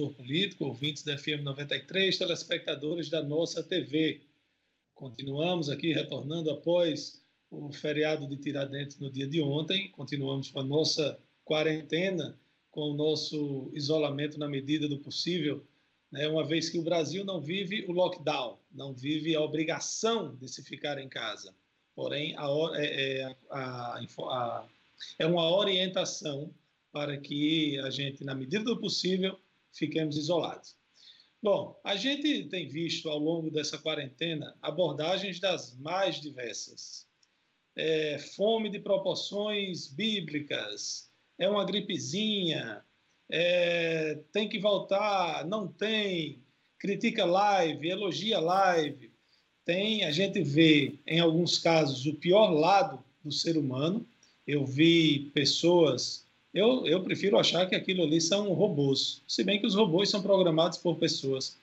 Observador Político, ouvintes da FM 93, telespectadores da nossa TV. Continuamos aqui retornando após o feriado de Tiradentes no dia de ontem, continuamos com a nossa quarentena, com o nosso isolamento na medida do possível, né? uma vez que o Brasil não vive o lockdown, não vive a obrigação de se ficar em casa. Porém, a, é, é, a, a, é uma orientação para que a gente, na medida do possível, fiquemos isolados. Bom, a gente tem visto ao longo dessa quarentena abordagens das mais diversas. É, fome de proporções bíblicas, é uma gripezinha, é, tem que voltar, não tem, critica live, elogia live. Tem, a gente vê, em alguns casos, o pior lado do ser humano. Eu vi pessoas eu, eu prefiro achar que aquilo ali são robôs, se bem que os robôs são programados por pessoas.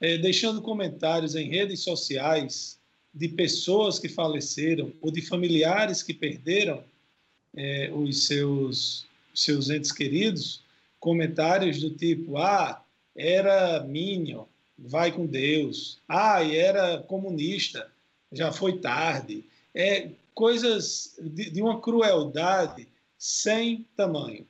É, deixando comentários em redes sociais de pessoas que faleceram ou de familiares que perderam é, os seus, seus entes queridos, comentários do tipo: ah, era Minion, vai com Deus, ah, e era comunista, já foi tarde. É, coisas de, de uma crueldade sem tamanho.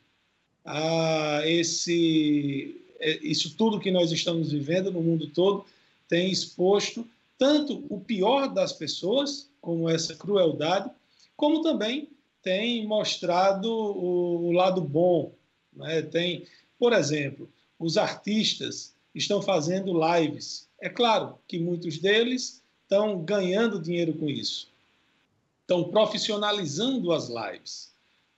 Ah, esse, é, isso tudo que nós estamos vivendo no mundo todo tem exposto tanto o pior das pessoas, como essa crueldade, como também tem mostrado o, o lado bom. Né? Tem, por exemplo, os artistas estão fazendo lives. É claro que muitos deles estão ganhando dinheiro com isso, estão profissionalizando as lives.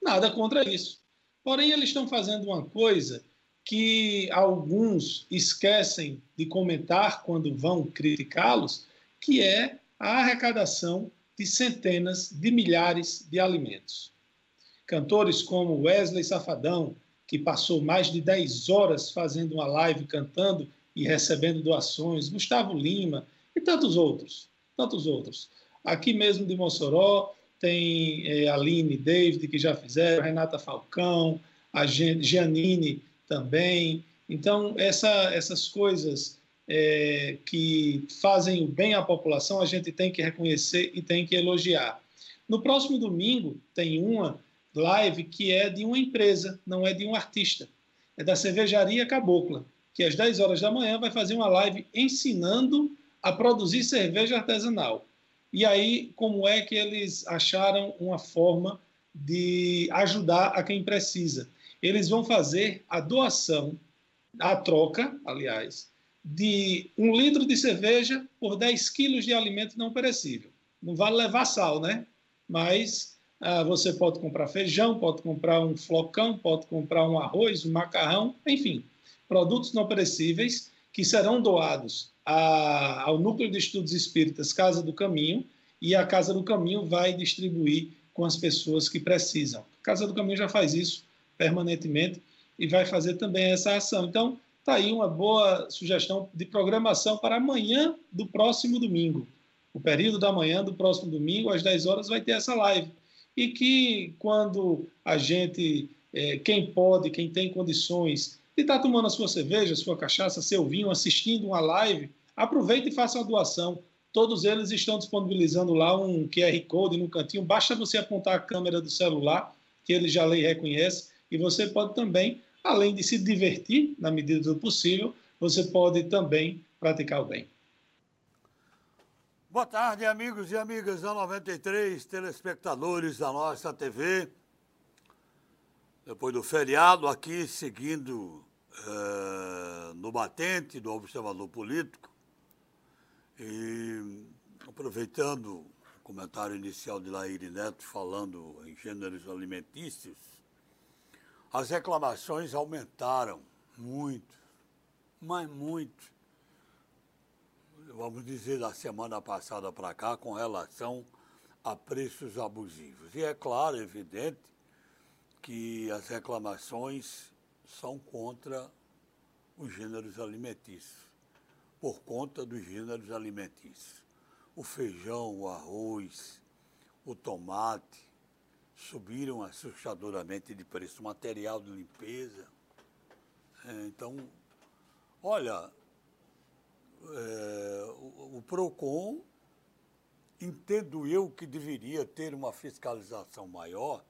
Nada contra isso. Porém, eles estão fazendo uma coisa que alguns esquecem de comentar quando vão criticá-los, que é a arrecadação de centenas de milhares de alimentos. Cantores como Wesley Safadão, que passou mais de 10 horas fazendo uma live cantando e recebendo doações, Gustavo Lima e tantos outros, tantos outros. Aqui mesmo de Mossoró, tem é, Aline David, que já fizeram, Renata Falcão, a Giannini também. Então, essa, essas coisas é, que fazem o bem à população, a gente tem que reconhecer e tem que elogiar. No próximo domingo, tem uma live que é de uma empresa, não é de um artista. É da Cervejaria Cabocla, que às 10 horas da manhã vai fazer uma live ensinando a produzir cerveja artesanal. E aí, como é que eles acharam uma forma de ajudar a quem precisa? Eles vão fazer a doação, a troca, aliás, de um litro de cerveja por 10 quilos de alimento não perecível. Não vale levar sal, né? Mas ah, você pode comprar feijão, pode comprar um flocão, pode comprar um arroz, um macarrão, enfim, produtos não perecíveis que serão doados a, ao Núcleo de Estudos Espíritas Casa do Caminho, e a Casa do Caminho vai distribuir com as pessoas que precisam. A Casa do Caminho já faz isso permanentemente e vai fazer também essa ação. Então, está aí uma boa sugestão de programação para amanhã do próximo domingo. O período da manhã do próximo domingo, às 10 horas, vai ter essa live. E que quando a gente, é, quem pode, quem tem condições de estar tá tomando a sua cerveja, sua cachaça, seu vinho, assistindo uma live, aproveite e faça uma doação. Todos eles estão disponibilizando lá um QR Code no cantinho. Basta você apontar a câmera do celular, que ele já lê e reconhece, e você pode também, além de se divertir na medida do possível, você pode também praticar o bem. Boa tarde, amigos e amigas da 93, telespectadores da nossa TV. Depois do feriado, aqui seguindo é, no batente do Observador Político, e aproveitando o comentário inicial de Laíri Neto falando em gêneros alimentícios, as reclamações aumentaram muito, mas muito. Vamos dizer, da semana passada para cá, com relação a preços abusivos. E é claro, evidente, que as reclamações são contra os gêneros alimentícios por conta dos gêneros alimentícios. O feijão, o arroz, o tomate subiram assustadoramente de preço, material de limpeza. É, então, Olha, é, o, PROCON, entendo eu que deveria ter uma fiscalização maior,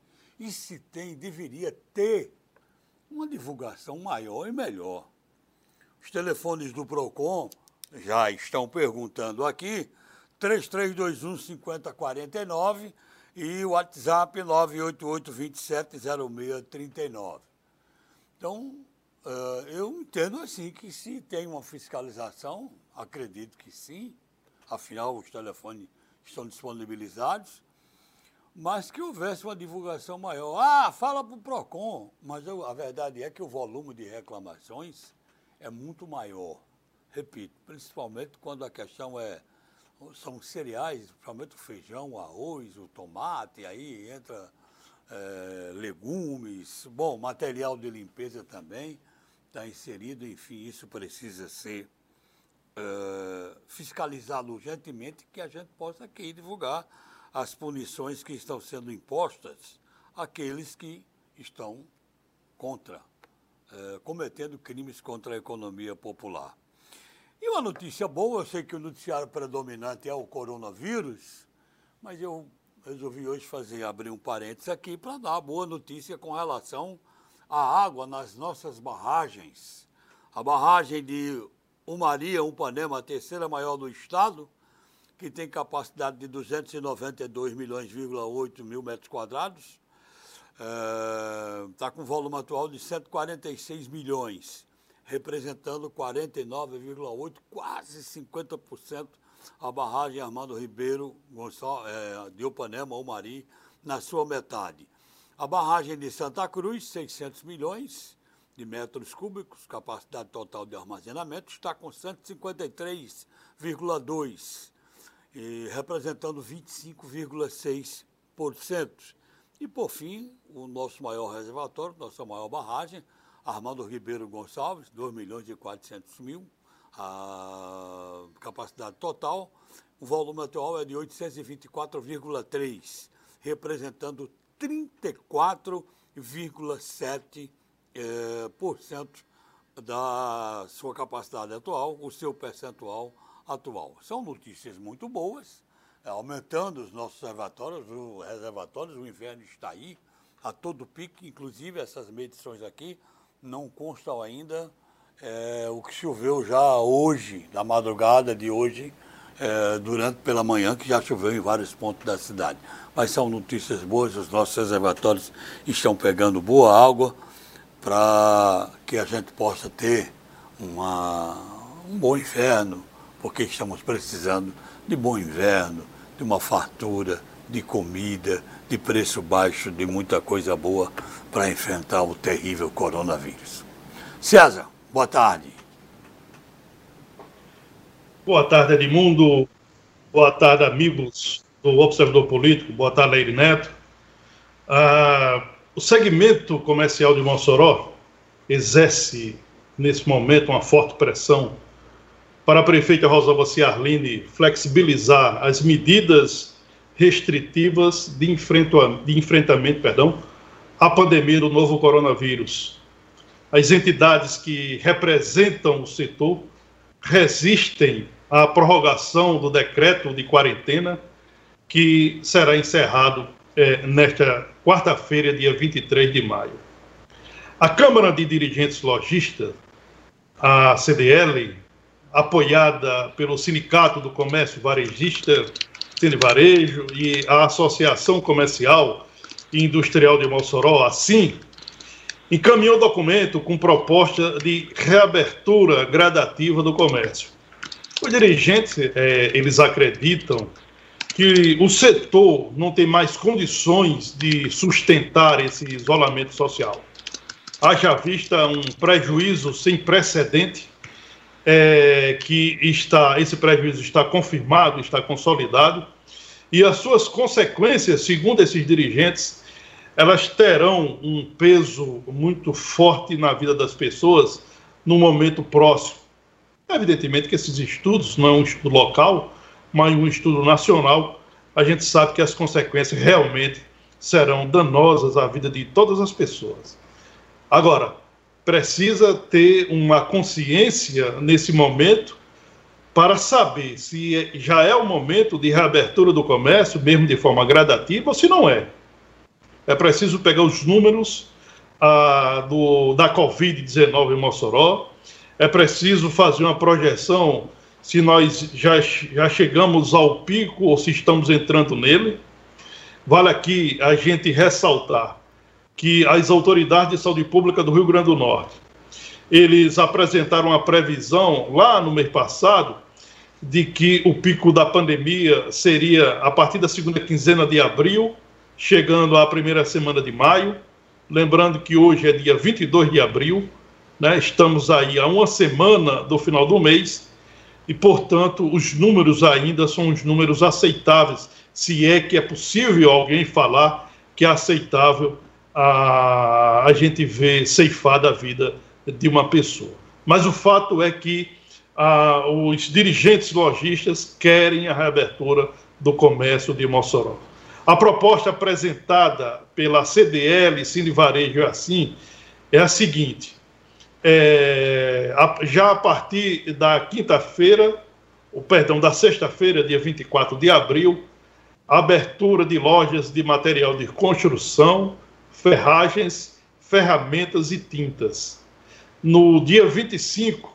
e se tem, deveria ter uma divulgação maior e melhor. Os telefones do PROCON já estão perguntando aqui, 3321 5049 e o WhatsApp 988 270639. Então, Uh, eu entendo assim que se tem uma fiscalização, acredito que sim, afinal os telefones estão disponibilizados, mas que houvesse uma divulgação maior. Ah, fala para o PROCON, mas eu, a verdade é que o volume de reclamações é muito maior. Repito, principalmente quando a questão é são cereais, principalmente o feijão, o arroz, o tomate, aí entra é, legumes, bom, material de limpeza também está inserido, enfim, isso precisa ser uh, fiscalizado urgentemente, que a gente possa aqui divulgar as punições que estão sendo impostas àqueles que estão contra, uh, cometendo crimes contra a economia popular. E uma notícia boa, eu sei que o noticiário predominante é o coronavírus, mas eu resolvi hoje fazer abrir um parênteses aqui para dar uma boa notícia com relação a água nas nossas barragens. A barragem de Umaria, Upanema, a terceira maior do estado, que tem capacidade de 292 milhões,8 mil metros quadrados, está é, com volume atual de 146 milhões, representando 49,8, quase 50% a barragem Armando Ribeiro Gonçalves, é, de Upanema, Umari, na sua metade. A barragem de Santa Cruz, 600 milhões de metros cúbicos, capacidade total de armazenamento, está com 153,2, representando 25,6%. E, por fim, o nosso maior reservatório, nossa maior barragem, Armando Ribeiro Gonçalves, 2 milhões e 400 mil, a capacidade total, o volume atual é de 824,3, representando 34,7% eh, da sua capacidade atual, o seu percentual atual. São notícias muito boas, é, aumentando os nossos reservatórios, o reservatórios, o inverno está aí, a todo pique, inclusive essas medições aqui não constam ainda é, o que choveu já hoje, na madrugada de hoje, é, durante pela manhã, que já choveu em vários pontos da cidade. Mas são notícias boas, os nossos reservatórios estão pegando boa água para que a gente possa ter uma, um bom inverno, porque estamos precisando de bom inverno, de uma fartura, de comida, de preço baixo, de muita coisa boa para enfrentar o terrível coronavírus. César, boa tarde. Boa tarde, Edmundo. Boa tarde, amigos do Observador Político. Boa tarde, Leire Neto. Ah, o segmento comercial de Mossoró exerce, nesse momento, uma forte pressão para a prefeita Rosalba Ciarline flexibilizar as medidas restritivas de, de enfrentamento perdão, à pandemia do novo coronavírus. As entidades que representam o setor resistem à prorrogação do decreto de quarentena, que será encerrado é, nesta quarta-feira, dia 23 de maio. A Câmara de Dirigentes Logistas, a CDL, apoiada pelo Sindicato do Comércio Varejista, Cine Varejo, e a Associação Comercial e Industrial de Mossoró, assim, encaminhou documento com proposta de reabertura gradativa do comércio. Os dirigentes, é, eles acreditam que o setor não tem mais condições de sustentar esse isolamento social. Haja vista um prejuízo sem precedente, é, que está, esse prejuízo está confirmado, está consolidado, e as suas consequências, segundo esses dirigentes, elas terão um peso muito forte na vida das pessoas no momento próximo. Evidentemente que esses estudos não é um estudo local, mas um estudo nacional. A gente sabe que as consequências realmente serão danosas à vida de todas as pessoas. Agora, precisa ter uma consciência nesse momento para saber se é, já é o momento de reabertura do comércio, mesmo de forma gradativa, ou se não é. É preciso pegar os números ah, do, da Covid-19 em Mossoró, é preciso fazer uma projeção se nós já, já chegamos ao pico ou se estamos entrando nele. Vale aqui a gente ressaltar que as autoridades de saúde pública do Rio Grande do Norte, eles apresentaram uma previsão lá no mês passado de que o pico da pandemia seria a partir da segunda quinzena de abril, chegando à primeira semana de maio. Lembrando que hoje é dia 22 de abril, né? estamos aí a uma semana do final do mês, e, portanto, os números ainda são os números aceitáveis, se é que é possível alguém falar que é aceitável a, a gente ver ceifada a vida de uma pessoa. Mas o fato é que a, os dirigentes lojistas querem a reabertura do comércio de Mossoró. A proposta apresentada pela CDL, Cine Varejo é assim, é a seguinte: é, já a partir da quinta-feira, o perdão, da sexta-feira, dia 24 de abril, abertura de lojas de material de construção, ferragens, ferramentas e tintas. No dia 25,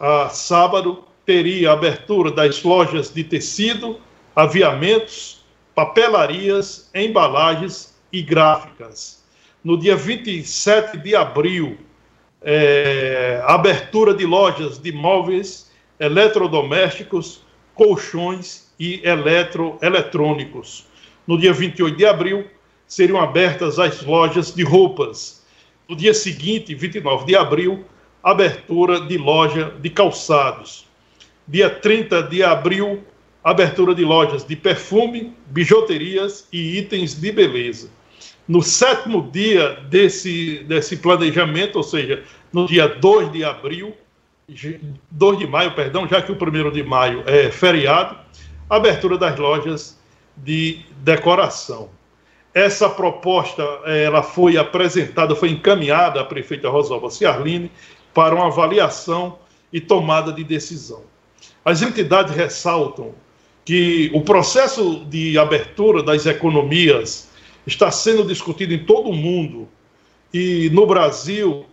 a sábado, teria a abertura das lojas de tecido, aviamentos, papelarias, embalagens e gráficas. No dia 27 de abril, é, abertura de lojas de móveis, eletrodomésticos, colchões e eletroeletrônicos. No dia 28 de abril, seriam abertas as lojas de roupas. No dia seguinte, 29 de abril, abertura de loja de calçados. Dia 30 de abril, abertura de lojas de perfume, bijuterias e itens de beleza. No sétimo dia desse, desse planejamento, ou seja, no dia 2 de abril, 2 de maio, perdão, já que o primeiro de maio é feriado, abertura das lojas de decoração. Essa proposta ela foi apresentada, foi encaminhada à prefeita Rosalba Ciarline para uma avaliação e tomada de decisão. As entidades ressaltam que o processo de abertura das economias está sendo discutido em todo o mundo e no Brasil,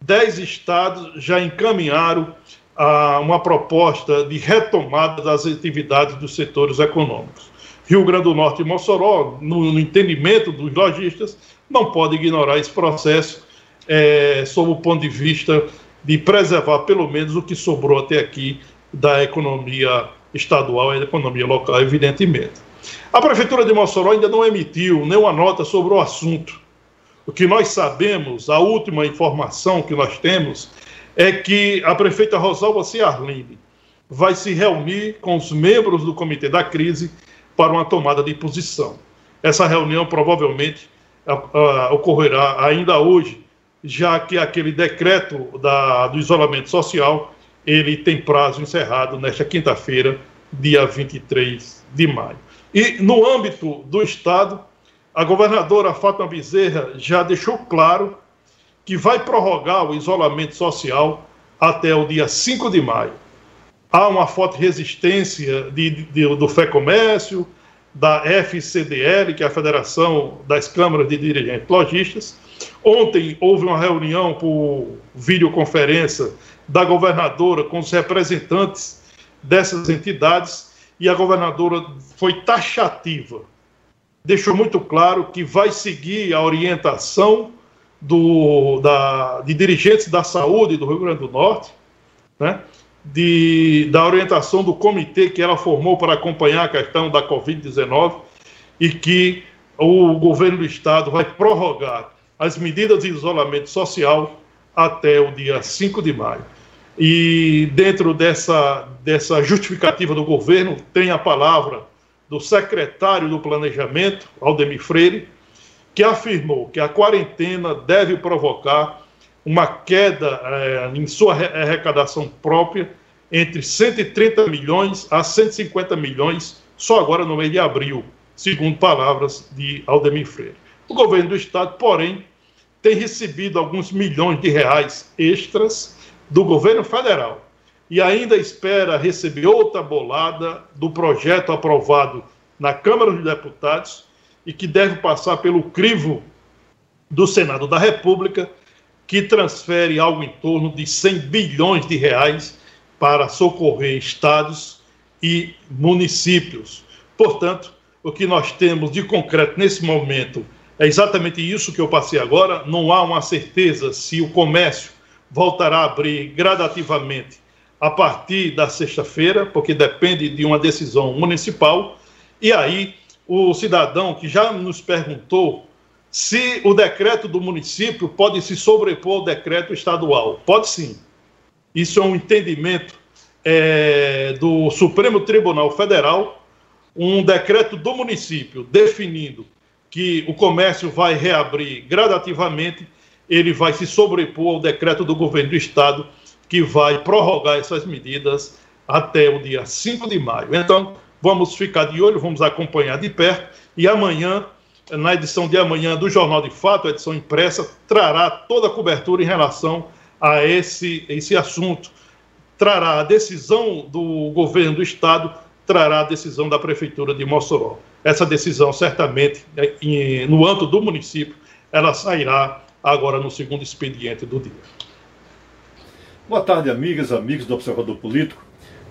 dez estados já encaminharam a uma proposta de retomada das atividades dos setores econômicos. Rio Grande do Norte e Mossoró, no, no entendimento dos lojistas, não pode ignorar esse processo é, sob o ponto de vista de preservar pelo menos o que sobrou até aqui da economia estadual e da economia local, evidentemente. A Prefeitura de Mossoró ainda não emitiu nenhuma nota sobre o assunto. O que nós sabemos, a última informação que nós temos, é que a prefeita Rosalba Ciarline vai se reunir com os membros do Comitê da Crise para uma tomada de posição. Essa reunião provavelmente ocorrerá ainda hoje, já que aquele decreto da, do isolamento social ele tem prazo encerrado nesta quinta-feira, dia 23 de maio. E no âmbito do Estado, a governadora Fátima Bezerra já deixou claro que vai prorrogar o isolamento social até o dia 5 de maio há uma forte resistência de, de, do Fé Comércio, da FCDL, que é a Federação das Câmaras de Dirigentes Logistas. Ontem houve uma reunião por videoconferência da governadora com os representantes dessas entidades e a governadora foi taxativa. Deixou muito claro que vai seguir a orientação do, da, de dirigentes da saúde do Rio Grande do Norte, né? De, da orientação do comitê que ela formou para acompanhar a questão da Covid-19 e que o governo do estado vai prorrogar as medidas de isolamento social até o dia 5 de maio. E dentro dessa, dessa justificativa do governo, tem a palavra do secretário do Planejamento, Aldemir Freire, que afirmou que a quarentena deve provocar uma queda é, em sua arrecadação própria entre 130 milhões a 150 milhões só agora no mês de abril, segundo palavras de Aldemir Freire. O governo do estado, porém, tem recebido alguns milhões de reais extras do governo federal e ainda espera receber outra bolada do projeto aprovado na Câmara dos Deputados e que deve passar pelo crivo do Senado da República, que transfere algo em torno de 100 bilhões de reais para socorrer estados e municípios. Portanto, o que nós temos de concreto nesse momento é exatamente isso que eu passei agora. Não há uma certeza se o comércio voltará a abrir gradativamente a partir da sexta-feira, porque depende de uma decisão municipal. E aí, o cidadão que já nos perguntou se o decreto do município pode se sobrepor ao decreto estadual. Pode sim. Isso é um entendimento é, do Supremo Tribunal Federal, um decreto do município definindo que o comércio vai reabrir gradativamente, ele vai se sobrepor ao decreto do governo do estado que vai prorrogar essas medidas até o dia 5 de maio. Então, vamos ficar de olho, vamos acompanhar de perto e amanhã, na edição de amanhã do Jornal de Fato, a edição impressa, trará toda a cobertura em relação a esse, esse assunto. Trará a decisão do governo do estado, trará a decisão da prefeitura de Mossoró. Essa decisão, certamente, é, no âmbito do município, ela sairá agora no segundo expediente do dia. Boa tarde, amigas, amigos do Observador Político.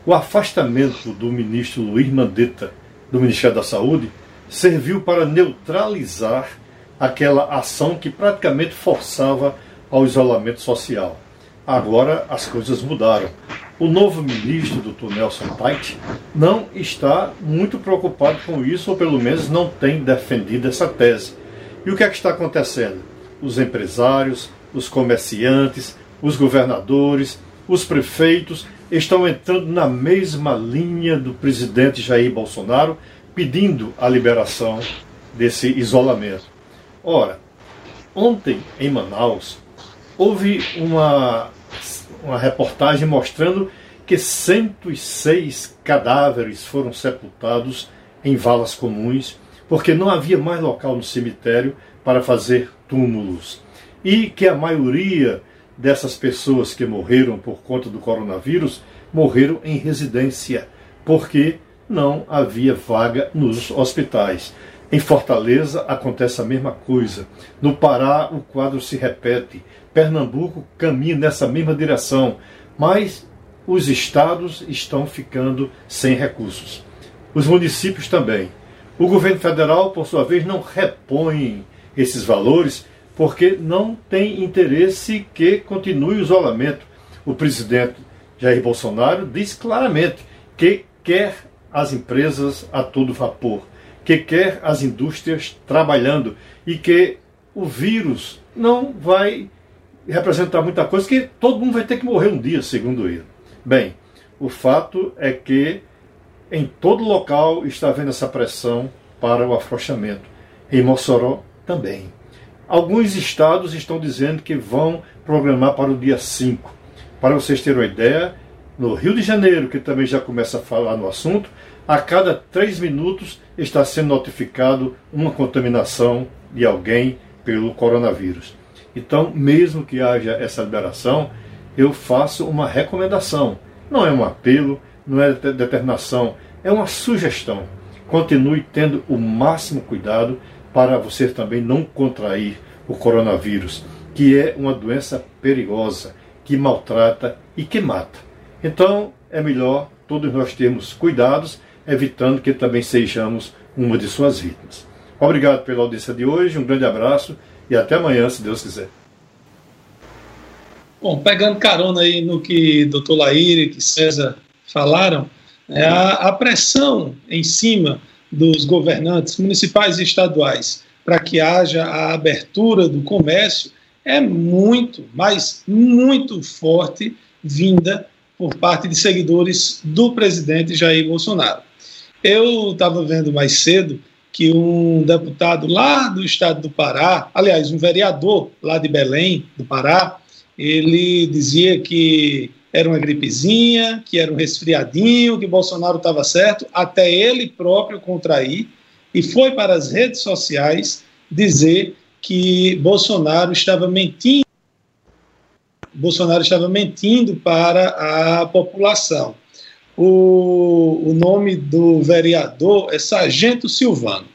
O afastamento do ministro Luiz Mandetta do Ministério da Saúde serviu para neutralizar aquela ação que praticamente forçava ao isolamento social. Agora as coisas mudaram. O novo ministro, Dr. Nelson Tait, não está muito preocupado com isso, ou pelo menos não tem defendido essa tese. E o que é que está acontecendo? Os empresários, os comerciantes, os governadores, os prefeitos estão entrando na mesma linha do presidente Jair Bolsonaro, pedindo a liberação desse isolamento. Ora, ontem em Manaus houve uma, uma reportagem mostrando que 106 cadáveres foram sepultados em valas comuns, porque não havia mais local no cemitério para fazer túmulos. E que a maioria dessas pessoas que morreram por conta do coronavírus morreram em residência, porque não havia vaga nos hospitais. Em Fortaleza acontece a mesma coisa. No Pará o quadro se repete. Pernambuco caminha nessa mesma direção, mas os estados estão ficando sem recursos. Os municípios também. O governo federal, por sua vez, não repõe esses valores porque não tem interesse que continue o isolamento. O presidente Jair Bolsonaro diz claramente que quer as empresas a todo vapor, que quer as indústrias trabalhando e que o vírus não vai representar muita coisa, que todo mundo vai ter que morrer um dia, segundo ele. Bem, o fato é que em todo local está havendo essa pressão para o afrouxamento. Em Mossoró também. Alguns estados estão dizendo que vão programar para o dia 5. Para vocês terem uma ideia, no Rio de Janeiro, que também já começa a falar no assunto, a cada três minutos está sendo notificado uma contaminação de alguém pelo coronavírus. Então, mesmo que haja essa liberação, eu faço uma recomendação. Não é um apelo, não é determinação, é uma sugestão. Continue tendo o máximo cuidado para você também não contrair o coronavírus, que é uma doença perigosa, que maltrata e que mata. Então, é melhor todos nós termos cuidados, evitando que também sejamos uma de suas vítimas. Obrigado pela audiência de hoje, um grande abraço e até amanhã, se Deus quiser. Bom, pegando carona aí no que doutor Laíre e César falaram, é a, a pressão em cima dos governantes municipais e estaduais para que haja a abertura do comércio é muito, mas muito forte vinda por parte de seguidores do presidente Jair Bolsonaro. Eu estava vendo mais cedo que um deputado lá do estado do Pará, aliás, um vereador lá de Belém, do Pará, ele dizia que era uma gripezinha, que era um resfriadinho, que Bolsonaro estava certo, até ele próprio contrair, e foi para as redes sociais dizer que Bolsonaro estava mentindo. Bolsonaro estava mentindo para a população. O, o nome do vereador é Sargento Silvano.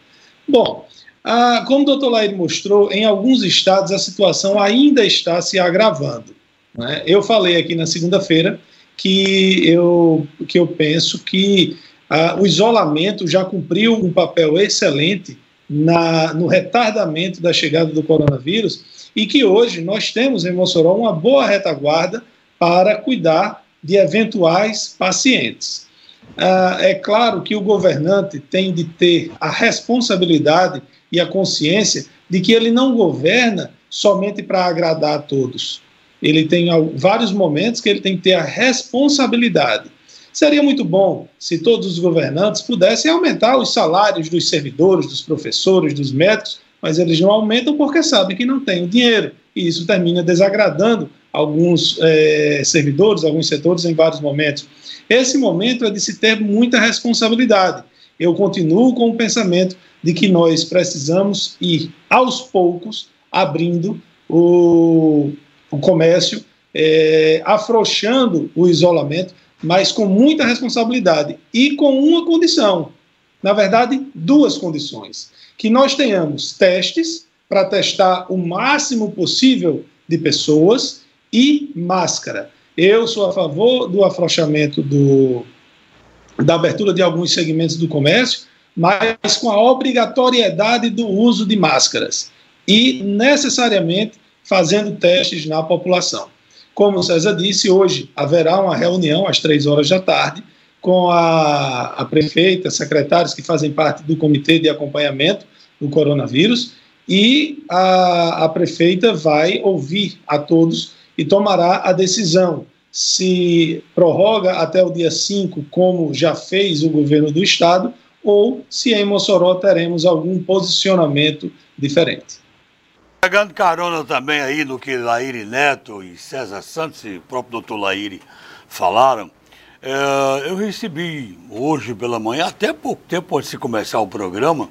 Bom, a, como o doutor Lair mostrou, em alguns estados a situação ainda está se agravando. Né? Eu falei aqui na segunda-feira que eu, que eu penso que a, o isolamento já cumpriu um papel excelente na, no retardamento da chegada do coronavírus e que hoje nós temos em Mossoró uma boa retaguarda para cuidar de eventuais pacientes. Ah, é claro que o governante tem de ter a responsabilidade e a consciência de que ele não governa somente para agradar a todos. Ele tem vários momentos que ele tem que ter a responsabilidade. Seria muito bom se todos os governantes pudessem aumentar os salários dos servidores, dos professores, dos médicos, mas eles não aumentam porque sabem que não têm o dinheiro. E isso termina desagradando alguns é, servidores, alguns setores em vários momentos. Esse momento é de se ter muita responsabilidade. Eu continuo com o pensamento de que nós precisamos ir aos poucos abrindo o, o comércio, é, afrouxando o isolamento, mas com muita responsabilidade e com uma condição. Na verdade, duas condições. Que nós tenhamos testes para testar o máximo possível de pessoas e máscara. Eu sou a favor do afrouxamento do, da abertura de alguns segmentos do comércio, mas com a obrigatoriedade do uso de máscaras e necessariamente fazendo testes na população. Como o César disse, hoje haverá uma reunião às três horas da tarde com a, a prefeita, secretários que fazem parte do comitê de acompanhamento do coronavírus e a, a prefeita vai ouvir a todos e tomará a decisão se prorroga até o dia 5, como já fez o governo do estado, ou se em Mossoró teremos algum posicionamento diferente. Pegando carona também aí no que Laíri Neto e César Santos e o próprio doutor Laíri falaram, é, eu recebi hoje pela manhã, até pouco tempo antes de começar o programa,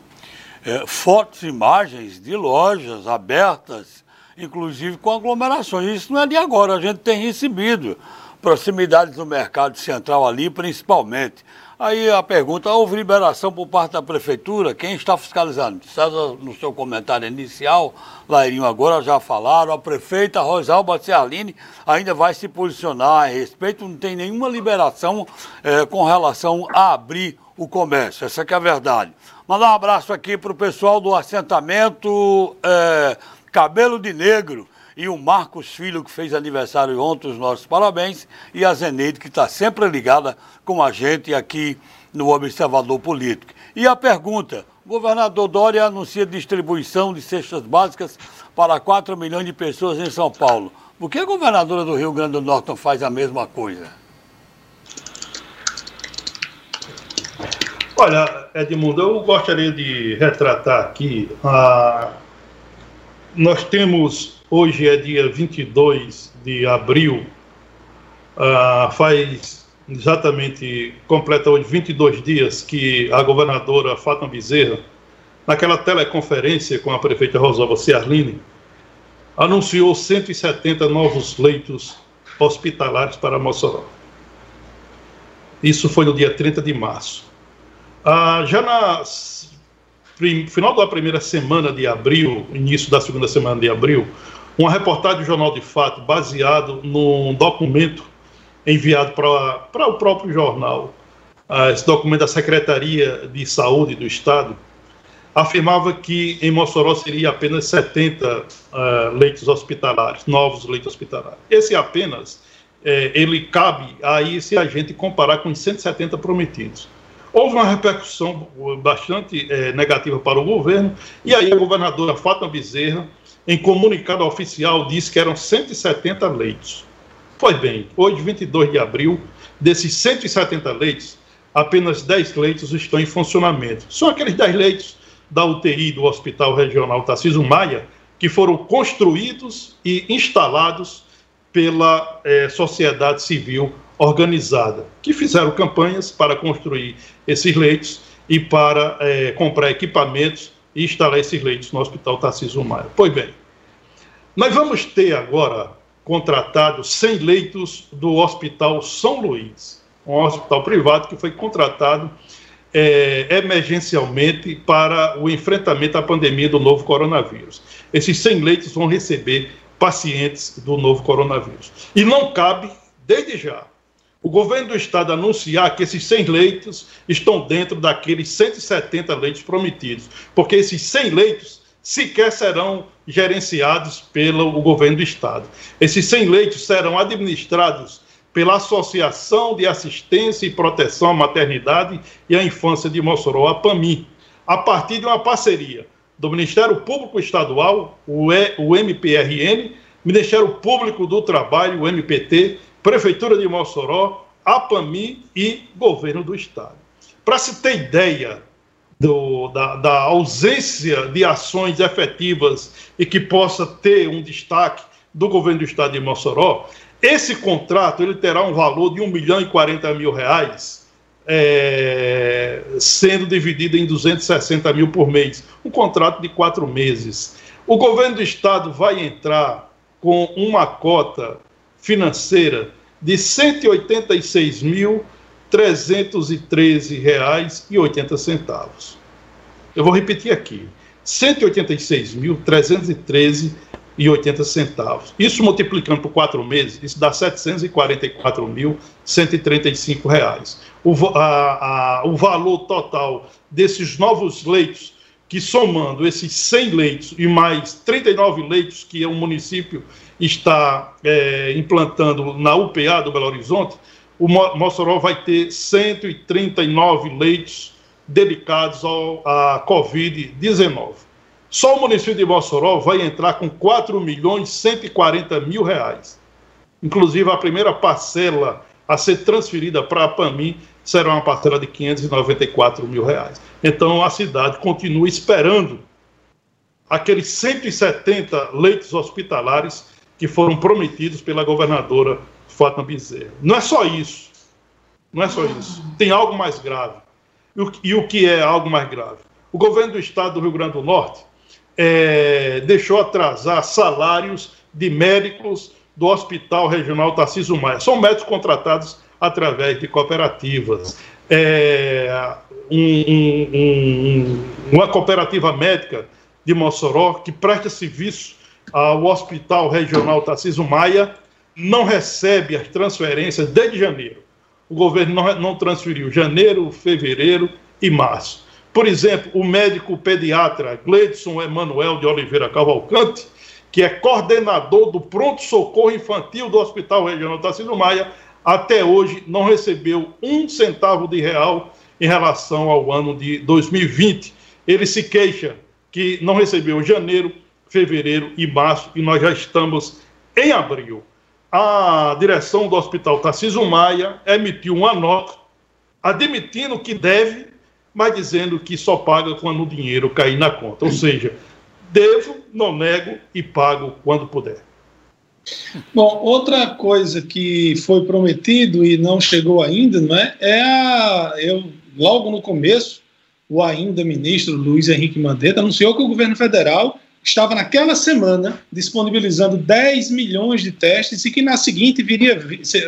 é, fotos e imagens de lojas abertas, inclusive com aglomerações. Isso não é de agora, a gente tem recebido proximidades do mercado central ali, principalmente. Aí a pergunta, houve liberação por parte da prefeitura? Quem está fiscalizando? César, no seu comentário inicial, Lairinho agora já falaram, a prefeita Rosalba Ciarline ainda vai se posicionar a respeito, não tem nenhuma liberação é, com relação a abrir o comércio, essa é a verdade. Mandar um abraço aqui para o pessoal do assentamento é, Cabelo de Negro, e o Marcos Filho, que fez aniversário ontem, os nossos parabéns, e a Zeneide, que está sempre ligada com a gente aqui no Observador Político. E a pergunta: o governador Dória anuncia distribuição de cestas básicas para 4 milhões de pessoas em São Paulo. Por que a governadora do Rio Grande do Norte não faz a mesma coisa? Olha, Edmundo, eu gostaria de retratar aqui. Ah, nós temos Hoje é dia 22 de abril, uh, faz exatamente, completa hoje 22 dias que a governadora Fátima Bezerra, naquela teleconferência com a prefeita Rosalba Ciarline, anunciou 170 novos leitos hospitalares para Mossoró. Isso foi no dia 30 de março. Ah, já na final da primeira semana de abril, início da segunda semana de abril, uma reportagem do Jornal de Fato baseado num documento enviado para o próprio jornal, uh, esse documento da Secretaria de Saúde do Estado, afirmava que em Mossoró seria apenas 70 uh, leitos hospitalares, novos leitos hospitalares. Esse apenas, eh, ele cabe aí se a gente comparar com os 170 prometidos. Houve uma repercussão bastante eh, negativa para o governo, e aí a governadora Fátima Bezerra em comunicado oficial, disse que eram 170 leitos. Pois bem, hoje, 22 de abril, desses 170 leitos, apenas 10 leitos estão em funcionamento. São aqueles 10 leitos da UTI do Hospital Regional Tarcísio Maia, que foram construídos e instalados pela eh, sociedade civil organizada, que fizeram campanhas para construir esses leitos e para eh, comprar equipamentos e instalar esses leitos no Hospital Tarcísio Maia. Pois bem, nós vamos ter agora contratado 100 leitos do Hospital São Luís, um hospital privado que foi contratado é, emergencialmente para o enfrentamento à pandemia do novo coronavírus. Esses 100 leitos vão receber pacientes do novo coronavírus. E não cabe, desde já, o governo do estado anunciar que esses 100 leitos estão dentro daqueles 170 leitos prometidos, porque esses 100 leitos sequer serão gerenciados pelo governo do estado. Esses 100 leitos serão administrados pela Associação de Assistência e Proteção à Maternidade e à Infância de Mossoró, a PAMI, a partir de uma parceria do Ministério Público Estadual, o, e, o MPRN, Ministério Público do Trabalho, o MPT, Prefeitura de Mossoró, a PAMI e Governo do Estado. Para se ter ideia do, da, da, ausência de ações efetivas e que possa ter um destaque do governo do estado de Mossoró, esse contrato ele terá um valor de 1 milhão e 40 mil reais, é, sendo dividido em 260 mil por mês. Um contrato de quatro meses. O governo do estado vai entrar com uma cota financeira de R$ 186.313,80. Eu vou repetir aqui. R$ 186.313,80. Isso multiplicando por quatro meses, isso dá R$ 744.135. O, a, a, o valor total desses novos leitos, que somando esses 100 leitos e mais 39 leitos que o município está é, implantando na UPA do Belo Horizonte, o Mossoró vai ter 139 leitos dedicados ao, à Covid-19. Só o município de Mossoró vai entrar com 4 milhões 140 mil reais. Inclusive, a primeira parcela a ser transferida para a PAMI será uma parcela de 594 mil reais. Então, a cidade continua esperando aqueles 170 leitos hospitalares que foram prometidos pela governadora Fátima Bezerra. Não é só isso. Não é só isso. Tem algo mais grave. E o, que é algo mais grave? O governo do estado do Rio Grande do Norte é, deixou atrasar salários de médicos do Hospital Regional Tarcísio Maia. São médicos contratados através de cooperativas. É, um, um, uma cooperativa médica de Mossoró que presta serviço o Hospital Regional Tarcísio Maia não recebe as transferências desde janeiro. O governo não, não transferiu janeiro, fevereiro e março. Por exemplo, o médico pediatra Gleidson Emanuel de Oliveira Cavalcante, que é coordenador do pronto-socorro infantil do Hospital Regional Tarcísio Maia, até hoje não recebeu um centavo de real em relação ao ano de 2020. Ele se queixa que não recebeu janeiro, fevereiro e março, e nós já estamos em abril. A direção do Hospital Tarcísio Maia emitiu uma nota admitindo que deve, mas dizendo que só paga quando o dinheiro cair na conta. Ou seja, devo, não nego e pago quando puder. Bom, outra coisa que foi prometido e não chegou ainda, não é? É a, eu logo no começo, o ainda ministro Luiz Henrique Mandetta anunciou que o governo federal estava naquela semana disponibilizando 10 milhões de testes e que na seguinte viria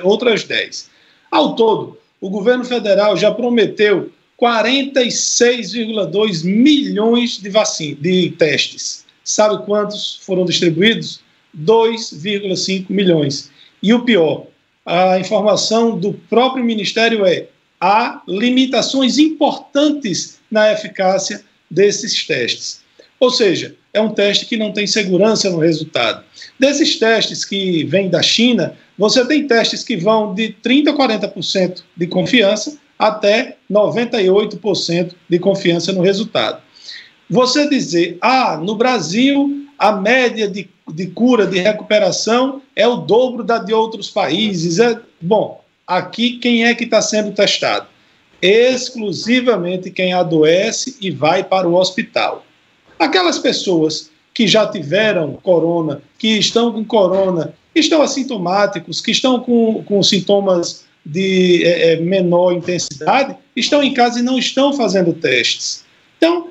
outras 10. Ao todo, o governo federal já prometeu 46,2 milhões de, vacina, de testes. Sabe quantos foram distribuídos? 2,5 milhões. E o pior, a informação do próprio Ministério é há limitações importantes na eficácia desses testes. Ou seja, é um teste que não tem segurança no resultado. Desses testes que vêm da China, você tem testes que vão de 30% a 40% de confiança até 98% de confiança no resultado. Você dizer, ah, no Brasil a média de, de cura, de recuperação é o dobro da de outros países. É, bom, aqui quem é que está sendo testado? Exclusivamente quem adoece e vai para o hospital. Aquelas pessoas que já tiveram corona, que estão com corona, estão assintomáticos, que estão com, com sintomas de é, é, menor intensidade, estão em casa e não estão fazendo testes. Então,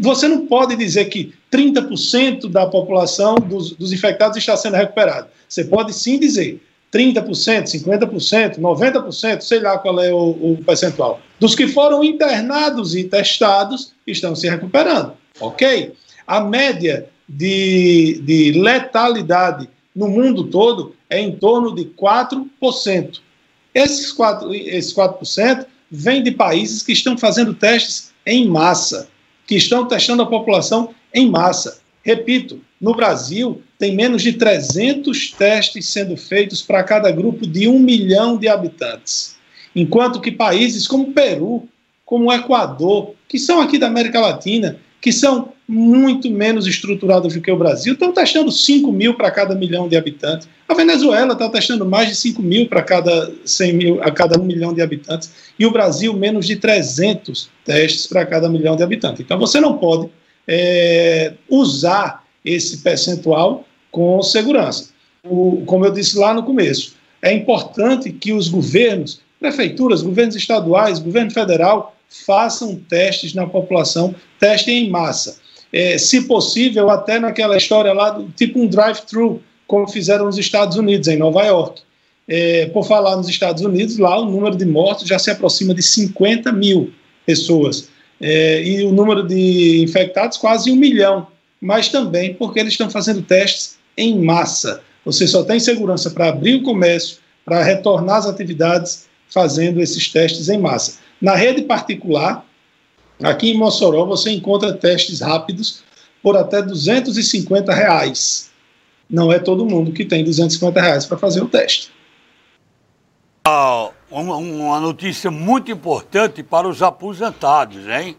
você não pode dizer que 30% da população dos, dos infectados está sendo recuperada. Você pode sim dizer 30%, 50%, 90%, sei lá qual é o, o, percentual. Dos que foram internados e testados estão se recuperando. Ok? A média de, de letalidade no mundo todo é em torno de 4%. Esses 4%, esses 4% vêm de países que estão fazendo testes em massa que estão testando a população em massa. Repito, no Brasil, tem menos de 300 testes sendo feitos para cada grupo de um milhão de habitantes. Enquanto que países como Peru, como Equador, que são aqui da América Latina, que são muito menos estruturados do que o Brasil, estão testando 5 mil para cada milhão de habitantes. A Venezuela está testando mais de 5 mil para cada 100 mil, a cada 1 milhão de habitantes. E o Brasil, menos de 300 testes para cada milhão de habitantes. Então, você não pode é, usar esse percentual com segurança. O, como eu disse lá no começo, é importante que os governos, prefeituras, governos estaduais, governo federal, façam testes na população, testem em massa. É, se possível, até naquela história lá, do, tipo um drive-thru, como fizeram nos Estados Unidos, em Nova York. É, por falar nos Estados Unidos, lá o número de mortos já se aproxima de 50 mil pessoas. É, e o número de infectados quase um milhão. Mas também porque eles estão fazendo testes em massa. Você só tem segurança para abrir o comércio, para retornar às atividades fazendo esses testes em massa. Na rede particular, aqui em Mossoró, você encontra testes rápidos por até 250 reais. Não é todo mundo que tem 250 reais para fazer o teste. Ah, uma, uma, notícia muito importante para os aposentados, hein?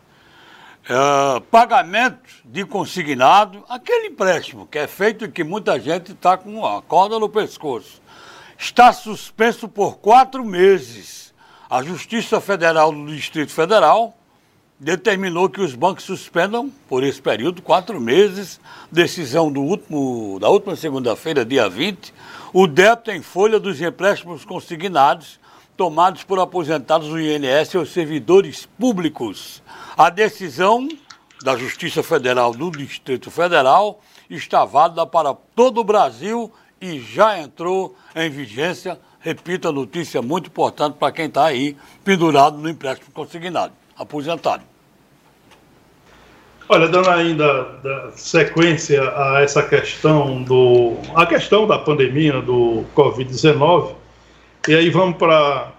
Uh, pagamento de consignado, aquele empréstimo que é feito e que muita gente está com a corda no pescoço, está suspenso por quatro meses. A Justiça Federal do Distrito Federal determinou que os bancos suspendam, por esse período, quatro meses, decisão do último, da última segunda-feira, dia 20, o débito em folha dos empréstimos consignados tomados por aposentados do INS aos servidores públicos. A decisão da Justiça Federal do Distrito Federal está válida para todo o Brasil e já entrou em vigência repito, a notícia muito importante para quem está aí pendurado no empréstimo consignado, aposentado. Olha, dando ainda sequência a essa questão do a questão da pandemia do Covid-19, e aí vamos para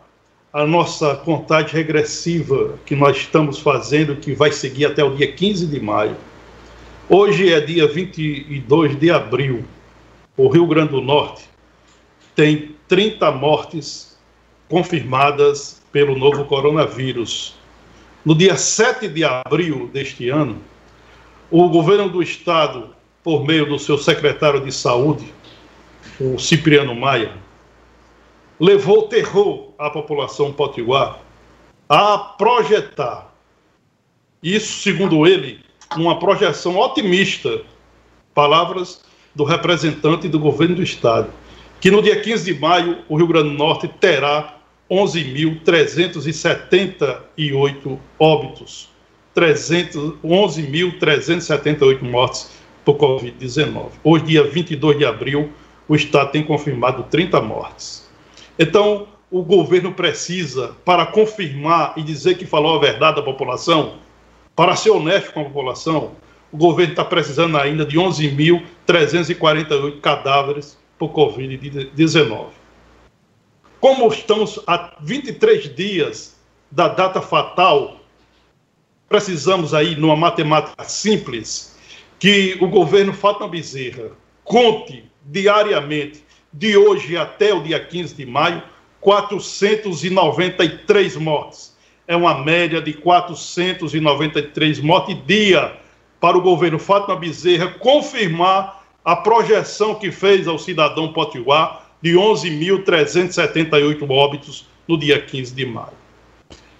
a nossa contagem regressiva que nós estamos fazendo, que vai seguir até o dia 15 de maio. Hoje é dia 22 de abril. O Rio Grande do Norte tem 30 mortes confirmadas pelo novo coronavírus. No dia 7 de abril deste ano, o governo do estado, por meio do seu secretário de saúde, o Cipriano Maia, levou terror à população potiguar a projetar, isso segundo ele, uma projeção otimista, palavras do representante do governo do estado, que no dia 15 de maio o Rio Grande do Norte terá 11.378 óbitos, 11.378 mortes por Covid-19. Hoje, dia 22 de abril, o Estado tem confirmado 30 mortes. Então, o governo precisa, para confirmar e dizer que falou a verdade à população, para ser honesto com a população, o governo está precisando ainda de 11.348 cadáveres por Covid-19. Como estamos a 23 dias da data fatal, precisamos aí, numa matemática simples, que o governo Fátima Bezerra conte diariamente, de hoje até o dia 15 de maio, 493 mortes. É uma média de 493 mortes dia para o governo Fátima Bezerra confirmar a projeção que fez ao cidadão potiguar de 11.378 óbitos no dia 15 de maio.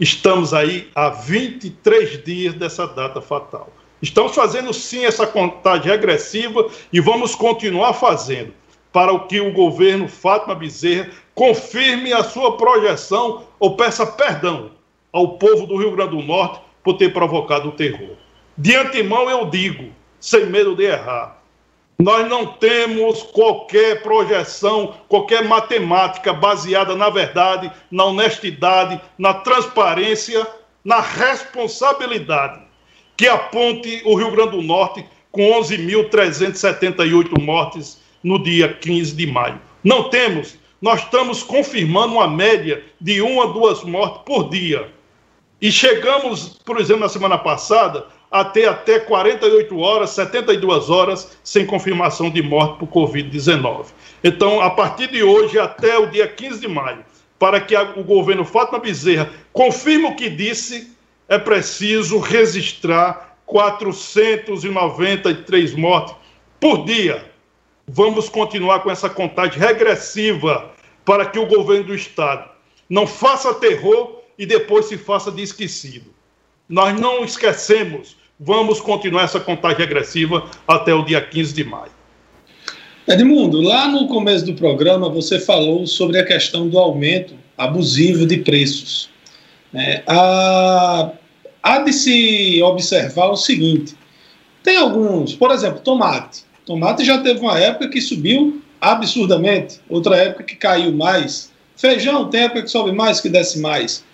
Estamos aí há 23 dias dessa data fatal. Estamos fazendo sim essa contagem regressiva e vamos continuar fazendo para que o governo Fátima Bezerra confirme a sua projeção ou peça perdão ao povo do Rio Grande do Norte por ter provocado o terror. De antemão eu digo, sem medo de errar, nós não temos qualquer projeção, qualquer matemática baseada na verdade, na honestidade, na transparência, na responsabilidade que aponte o Rio Grande do Norte com 11.378 mortes no dia 15 de maio. Não temos. Nós estamos confirmando uma média de uma a duas mortes por dia. E chegamos, por exemplo, na semana passada, a ter até 48 horas, 72 horas sem confirmação de morte por Covid-19. Então, a partir de hoje até o dia 15 de maio, para que o governo Fátima Bezerra confirme o que disse, é preciso registrar 493 mortes por dia. Vamos continuar com essa contagem regressiva para que o governo do Estado não faça terror e depois se faça de esquecido. Nós não esquecemos, vamos continuar essa contagem regressiva até o dia 15 de maio. Edmundo, lá no começo do programa você falou sobre a questão do aumento abusivo de preços. É, há, de se observar o seguinte: tem alguns, por exemplo, tomate. Tomate já teve uma época que subiu absurdamente, outra época que caiu mais. Feijão tem época que sobe mais, que desce mais.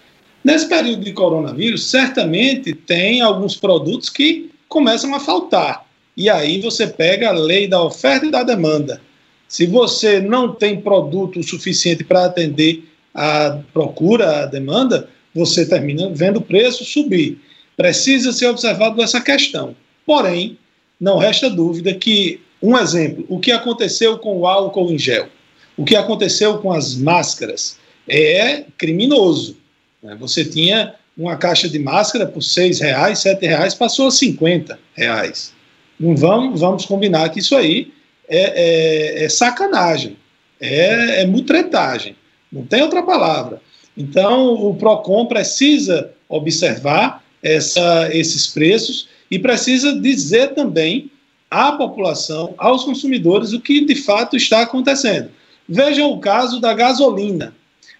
Nesse período de coronavírus, certamente tem alguns produtos que começam a faltar. E aí você pega a lei da oferta e da demanda. Se você não tem produto suficiente para atender a procura, a demanda, você termina vendo o preço subir. Precisa ser observado essa questão. Porém, não resta dúvida que, um exemplo, o que aconteceu com o álcool em gel, o que aconteceu com as máscaras, é criminoso. Né? Você tinha uma caixa de máscara por seis reais, sete reais, passou a 50 reais. Não vamos, vamos combinar que isso aí é, é, é sacanagem, é, é mutretagem, não tem outra palavra. Então, o PROCON precisa observar essa, esses preços e precisa dizer também à população, aos consumidores, o que de fato está acontecendo. Vejam o caso da gasolina.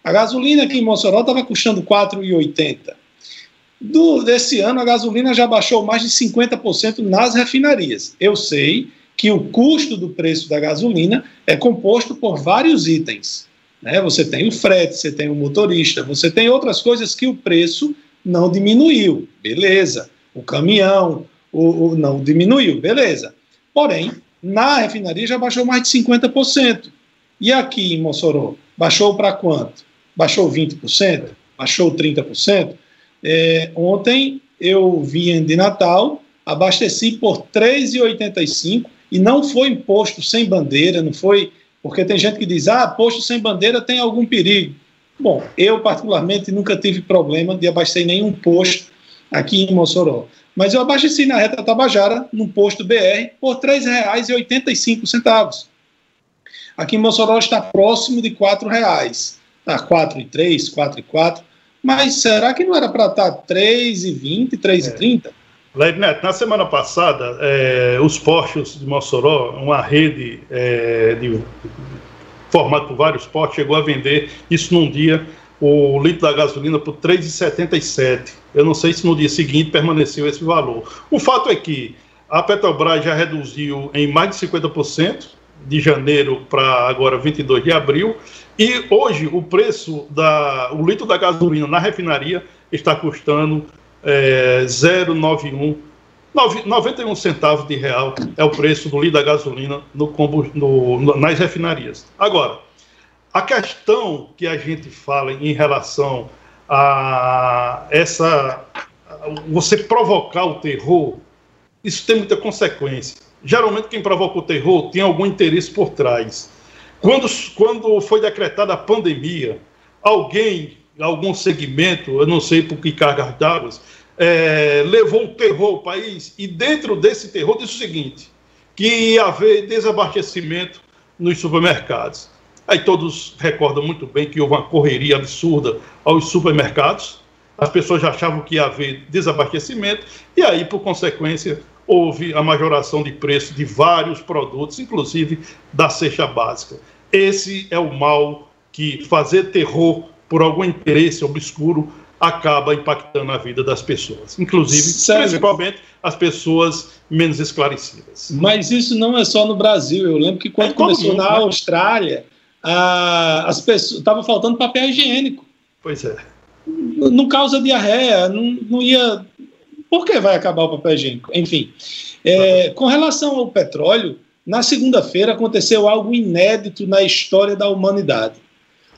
A gasolina aqui em Mossoró estava custando R$ 4,80. Do, desse ano, a gasolina já baixou mais de 50% nas refinarias. Eu sei que o custo do preço da gasolina é composto por vários itens. Né? Você tem o frete, você tem o motorista, você tem outras coisas que o preço não diminuiu, beleza. O caminhão o, o não diminuiu, beleza. Porém, na refinaria já baixou mais de 50%. E aqui em Mossoró, baixou para quanto? Baixou 20%? Baixou 30%? É, ontem eu vim de Natal, abasteci por R$ 3,85 e não foi imposto sem bandeira, não foi porque tem gente que diz, ah, posto sem bandeira tem algum perigo. Bom, eu particularmente nunca tive problema de abastecer nenhum posto aqui em Mossoró. Mas eu abasteci na reta Tabajara, num posto BR, por R$ 3,85. Aqui em Mossoró está próximo de R$ 4,00. Está R$ 4,03, R$ 4,04. Mas será que não era para estar R$ 3,20, R$ 3,30? É. Neto, na semana passada, é, os postos de Mossoró, uma rede é, de, formada por vários postos, chegou a vender isso num dia, o litro da gasolina por R$ 3,77. Eu não sei se no dia seguinte permaneceu esse valor. O fato é que a Petrobras já reduziu em mais de 50% de janeiro para agora 22 de abril, e hoje o preço da o litro da gasolina na refinaria está custando é, 091 91 centavos de real é o preço do litro da gasolina no, no, nas refinarias. Agora, a questão que a gente fala em relação a essa você provocar o terror, isso tem muita consequência. Geralmente quem provoca o terror tem algum interesse por trás. Quando, quando foi decretada a pandemia, alguém algum segmento, eu não sei por que cargas d'água, é, levou o terror ao país e dentro desse terror disse o seguinte, que ia haver desabastecimento nos supermercados. Aí todos recordam muito bem que houve uma correria absurda aos supermercados, as pessoas já achavam que ia haver desabastecimento, e aí, por consequência, houve a majoração de preço de vários produtos, inclusive da cesta básica. Esse é o mal que fazer terror por algum interesse obscuro acaba impactando a vida das pessoas, inclusive, Sério? principalmente as pessoas menos esclarecidas. Mas isso não é só no Brasil. Eu lembro que quando é começou mundo, na né? Austrália, a, as pessoas estava faltando papel higiênico. Pois é. Não, não causa diarreia, não, não ia. Por que vai acabar o papel higiênico? Enfim, é, com relação ao petróleo, na segunda-feira aconteceu algo inédito na história da humanidade.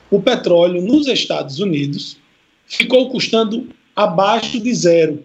O petróleo nos Estados Unidos ficou custando abaixo de zero.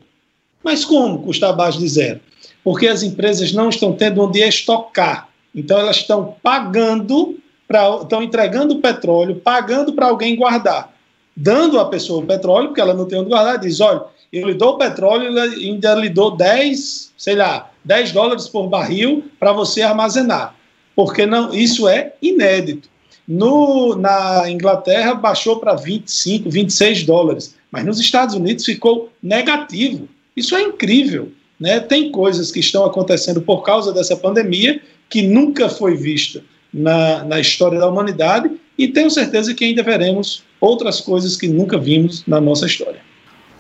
Mas como custar abaixo de zero? Porque as empresas não estão tendo onde estocar. Então elas estão pagando, pra, estão entregando o petróleo, pagando para alguém guardar. Dando à pessoa o petróleo, porque ela não tem onde guardar, diz: olha, eu lhe dou o petróleo e ainda lhe dou 10, sei lá, 10 dólares por barril para você armazenar. Porque não, isso é inédito. No, na Inglaterra baixou para 25, 26 dólares, mas nos Estados Unidos ficou negativo. Isso é incrível. Né? Tem coisas que estão acontecendo por causa dessa pandemia que nunca foi vista na, na história da humanidade e tenho certeza que ainda veremos outras coisas que nunca vimos na nossa história.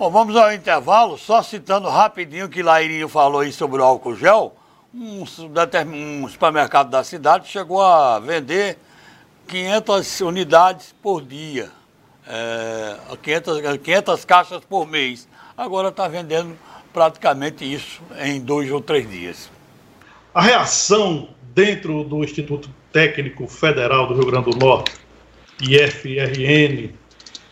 Bom, vamos ao intervalo, só citando rapidinho que Lairinho falou aí sobre o álcool gel. Um, um supermercado da cidade chegou a vender 500 unidades por dia, é, 500, 500 caixas por mês. Agora está vendendo praticamente isso em dois ou três dias. A reação dentro do Instituto Técnico Federal do Rio Grande do Norte, IFRN,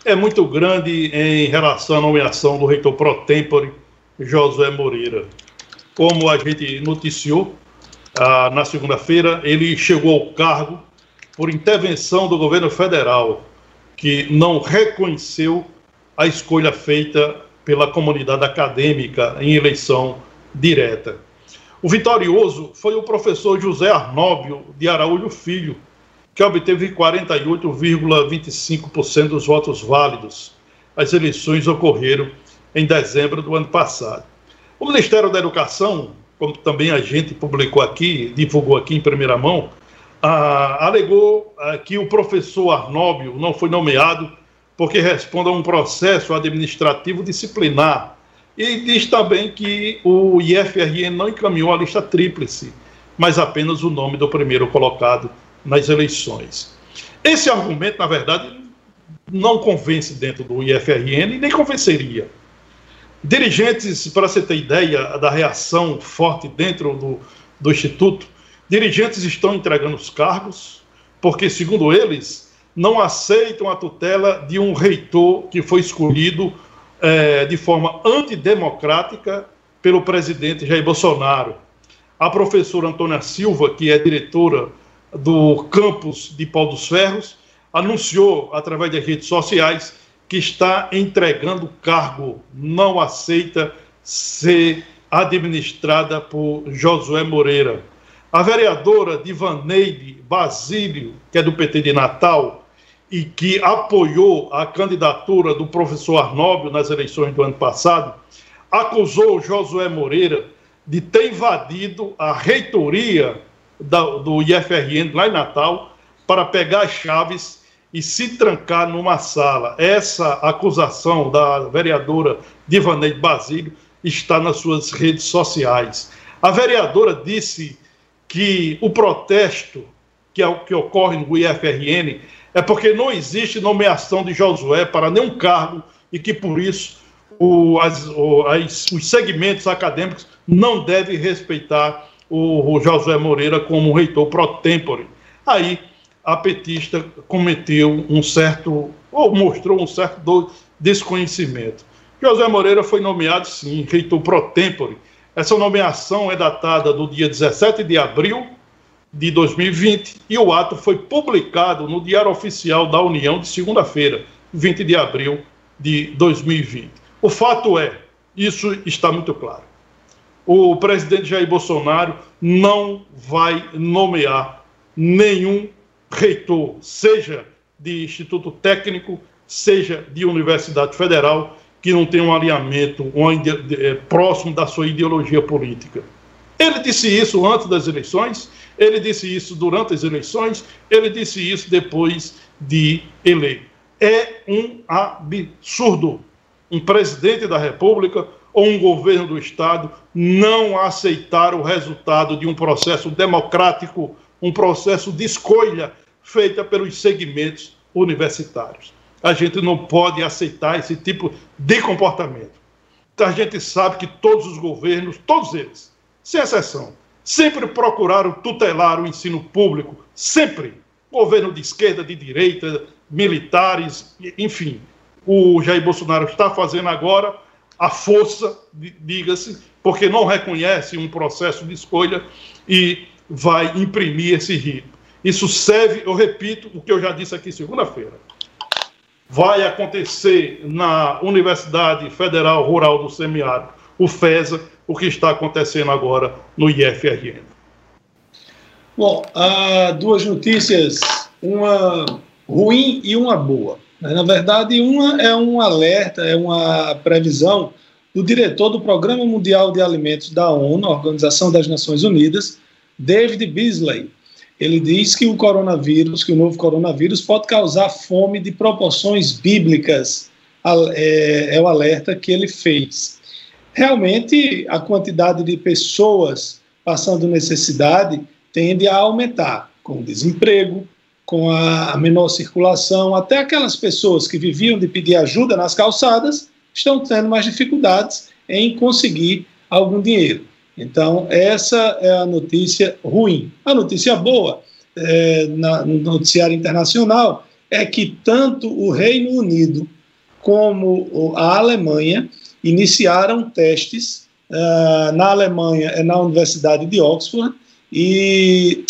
é muito grande em relação à nomeação do reitor pro tempore, Josué Moreira. Como a gente noticiou ah, na segunda-feira, ele chegou ao cargo por intervenção do governo federal, que não reconheceu a escolha feita pela comunidade acadêmica em eleição direta. O vitorioso foi o professor José Arnóbio de Araújo Filho, que obteve 48,25% dos votos válidos. As eleições ocorreram em dezembro do ano passado. O Ministério da Educação, como também a gente publicou aqui, divulgou aqui em primeira mão, ah, alegou ah, que o professor Arnóbio não foi nomeado porque responde a um processo administrativo disciplinar. E diz também que o IFRN não encaminhou a lista tríplice, mas apenas o nome do primeiro colocado nas eleições. Esse argumento, na verdade, não convence dentro do IFRN nem convenceria. Dirigentes, para você ter ideia da reação forte dentro do, do Instituto, Dirigentes estão entregando os cargos porque, segundo eles, não aceitam a tutela de um reitor que foi escolhido é, de forma antidemocrática pelo presidente Jair Bolsonaro. A professora Antônia Silva, que é diretora do campus de Pau dos Ferros, anunciou através das redes sociais que está entregando cargo, não aceita ser administrada por Josué Moreira. A vereadora Divaneide Basílio, que é do PT de Natal, e que apoiou a candidatura do professor Arnóbio nas eleições do ano passado, acusou Josué Moreira de ter invadido a reitoria da, do IFRN lá em Natal para pegar as chaves e se trancar numa sala. Essa acusação da vereadora Divaneide Basílio está nas suas redes sociais. A vereadora disse que o protesto que, é, que ocorre no IFRN é porque não existe nomeação de Josué para nenhum cargo e que, por isso, o, as, o, as, os segmentos acadêmicos não devem respeitar o, Josué Moreira como reitor pro tempore. Aí a petista cometeu um certo, ou mostrou um certo desconhecimento. José Moreira foi nomeado, sim, reitor pro tempore, essa nomeação é datada do dia 17 de abril de 2020 e o ato foi publicado no Diário Oficial da União de segunda-feira, 20 de abril de 2020. O fato é, isso está muito claro. O presidente Jair Bolsonaro não vai nomear nenhum reitor, seja de instituto técnico, seja de universidade federal, que não tem um alinhamento é, próximo da sua ideologia política. Ele disse isso antes das eleições, ele disse isso durante as eleições, ele disse isso depois de eleito. É um absurdo. um presidente da República ou um governo do Estado não aceitar o resultado de um processo democrático, um processo de escolha feita pelos segmentos universitários. A gente não pode aceitar esse tipo de comportamento. A gente sabe que todos os governos, todos eles, sem exceção, sempre procuraram tutelar o ensino público, sempre. Governo de esquerda, de direita, militares, enfim. O Jair Bolsonaro está fazendo agora a força, diga-se, porque não reconhece um processo de escolha e vai imprimir esse ritmo. Isso serve, eu repito, o que eu já disse aqui segunda-feira. Vai acontecer na Universidade Federal Rural do Semiárido, o FESA, o que está acontecendo agora no IFRN. Bom, há duas notícias, uma ruim e uma boa. Na verdade, uma é um alerta, é uma previsão do diretor do Programa Mundial de Alimentos da ONU, Organização das Nações Unidas, David Beasley. Ele diz que o coronavírus, que o novo coronavírus pode causar fome de proporções bíblicas. É, é o alerta que ele fez. Realmente, a quantidade de pessoas passando necessidade tende a aumentar, com desemprego, com a menor circulação, até aquelas pessoas que viviam de pedir ajuda nas calçadas estão tendo mais dificuldades em conseguir algum dinheiro. Então, essa é a notícia ruim. A notícia boa é, na, no noticiário internacional é que tanto o Reino Unido como a Alemanha iniciaram testes. Uh, na Alemanha é na Universidade de Oxford e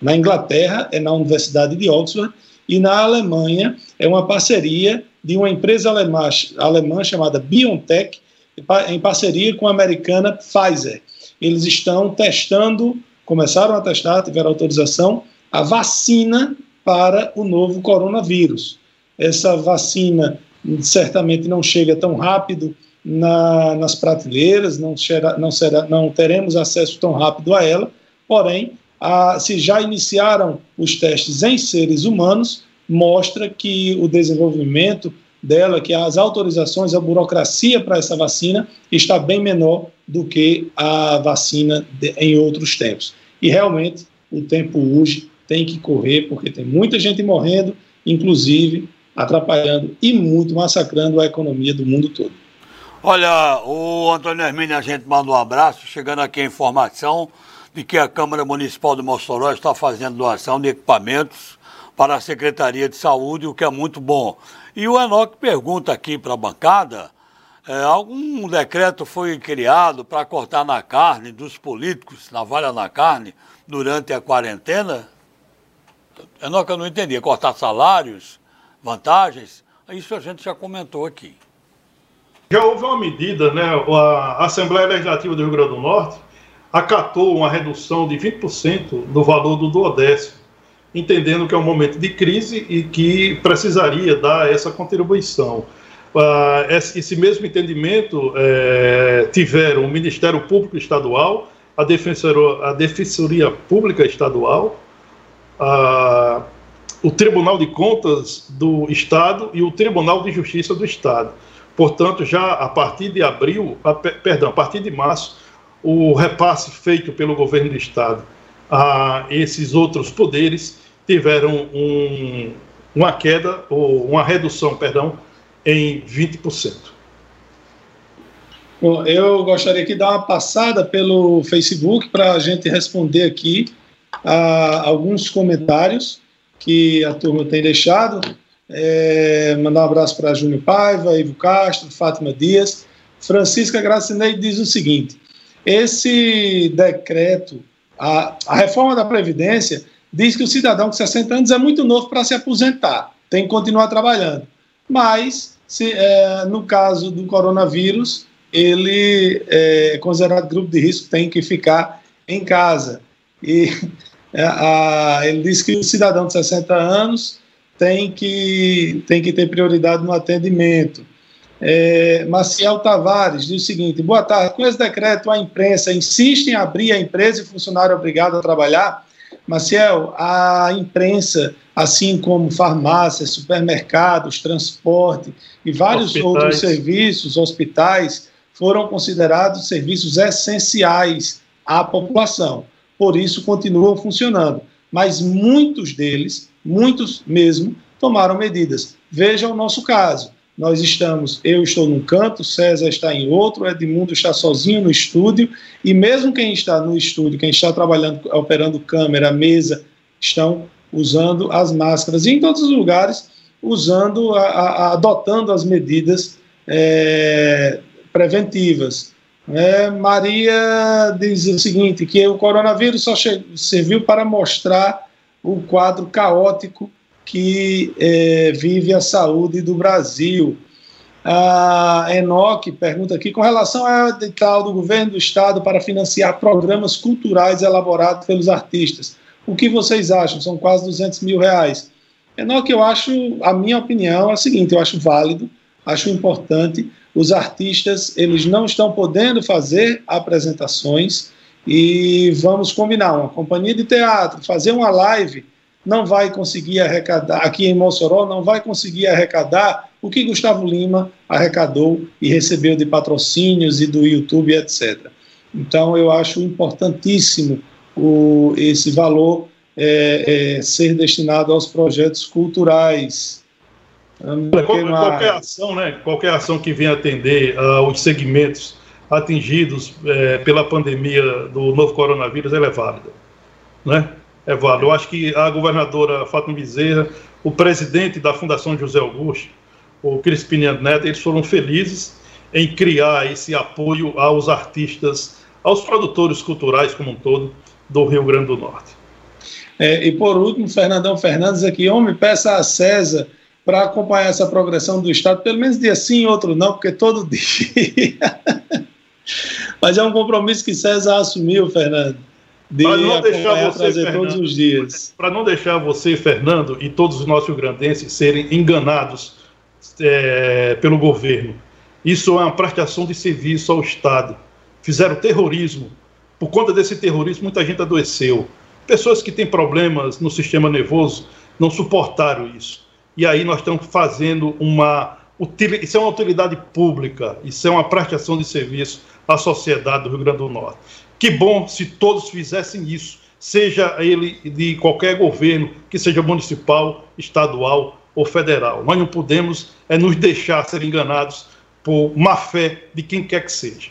na Inglaterra é na Universidade de Oxford e na Alemanha é uma parceria de uma empresa alemã, alemã chamada BioNTech em parceria com a americana Pfizer. Eles estão testando, começaram a testar, tiveram autorização, a vacina para o novo coronavírus. Essa vacina certamente não chega tão rápido na, nas prateleiras, não, será, não, será, não teremos acesso tão rápido a ela, porém a, se já iniciaram os testes em seres humanos, mostra que o desenvolvimento dela, que as autorizações, a burocracia para essa vacina está bem menor do que a vacina de, em outros tempos. E realmente o tempo hoje tem que correr, porque tem muita gente morrendo, inclusive atrapalhando e muito massacrando a economia do mundo todo. Olha, o Antônio Hermínio, a gente manda um abraço, chegando aqui a informação de que a Câmara Municipal de Mossoró está fazendo doação de equipamentos para a Secretaria de Saúde, o que é muito bom. E o Enoque pergunta aqui para a bancada: é, algum decreto foi criado para cortar na carne dos políticos, navalha na carne, durante a quarentena? Enoque, eu não entendi. Cortar salários, vantagens? Isso a gente já comentou aqui. Já houve uma medida, né? A Assembleia Legislativa do Rio Grande do Norte acatou uma redução de 20% no valor do duodécimo, entendendo que é um momento de crise e que precisaria dar essa contribuição. Uh, esse mesmo entendimento é, tiveram o Ministério Público Estadual, a Defensoria, a Defensoria Pública Estadual, uh, o Tribunal de Contas do Estado e o Tribunal de Justiça do Estado. Portanto, já a partir de abril, a, perdão, a partir de março, o repasse feito pelo governo do Estado a esses outros poderes tiveram um, uma queda, ou uma redução, perdão, em 20%. Bom, eu gostaria de dar uma passada pelo Facebook para a gente responder aqui a alguns comentários que a turma tem deixado. É, mandar um abraço para Júnior Paiva, Ivo Castro, Fátima Dias. Francisca Gracinei diz o seguinte: esse decreto, a, a reforma da Previdência, diz que o cidadão com 60 anos é muito novo para se aposentar, tem que continuar trabalhando. Mas, se, é, no caso do coronavírus, ele é considerado grupo de risco, tem que ficar em casa. E é, a, ele diz que o cidadão de 60 anos tem que, tem que ter prioridade no atendimento. É, Maciel Tavares diz o seguinte: boa tarde. Com esse decreto, a imprensa insiste em abrir a empresa e funcionário obrigado a trabalhar. Maciel, a imprensa, assim como farmácias, supermercados, transporte e vários hospitais. outros serviços, hospitais, foram considerados serviços essenciais à população. Por isso, continuam funcionando. Mas muitos deles, muitos mesmo, tomaram medidas. Veja o nosso caso. Nós estamos, eu estou num canto, César está em outro, Edmundo está sozinho no estúdio, e mesmo quem está no estúdio, quem está trabalhando, operando câmera, mesa, estão usando as máscaras. E em todos os lugares, usando, a, a, adotando as medidas é, preventivas. É, Maria diz o seguinte, que o coronavírus só serviu para mostrar o quadro caótico que é, vive a saúde do Brasil. A Enoque pergunta aqui, com relação ao edital do governo do estado para financiar programas culturais elaborados pelos artistas, o que vocês acham? São quase 200 mil reais. Enoque, eu acho, a minha opinião é a seguinte, eu acho válido, acho importante, os artistas, eles não estão podendo fazer apresentações e vamos combinar, uma companhia de teatro, fazer uma live não vai conseguir arrecadar, aqui em Mossoró, não vai conseguir arrecadar o que Gustavo Lima arrecadou e recebeu de patrocínios e do YouTube, etc. Então, eu acho importantíssimo o, esse valor é, é, ser destinado aos projetos culturais. Qualquer, qualquer ação, né, qualquer ação que venha atender uh, os segmentos atingidos é, pela pandemia do novo coronavírus, ela é válida. Né? Evandro. Eu acho que a governadora Fátima Bezerra, o presidente da Fundação José Augusto, o Crispim Neto, eles foram felizes em criar esse apoio aos artistas, aos produtores culturais como um todo do Rio Grande do Norte. É, e por último, Fernandão Fernandes aqui, homem, peça a César para acompanhar essa progressão do Estado, pelo menos dia sim, outro não, porque todo dia. Mas é um compromisso que César assumiu, Fernando para não deixar você, Fernando, todos os dias. Para não deixar você, Fernando, e todos os nossos grandenses serem enganados é, pelo governo. Isso é uma prestação de serviço ao Estado. Fizeram terrorismo. Por conta desse terrorismo, muita gente adoeceu. Pessoas que têm problemas no sistema nervoso não suportaram isso. E aí nós estamos fazendo uma. Isso é uma utilidade pública, isso é uma prestação de serviço à sociedade do Rio Grande do Norte. Que bom se todos fizessem isso, seja ele de qualquer governo, que seja municipal, estadual ou federal. Nós não podemos é nos deixar ser enganados por má fé de quem quer que seja.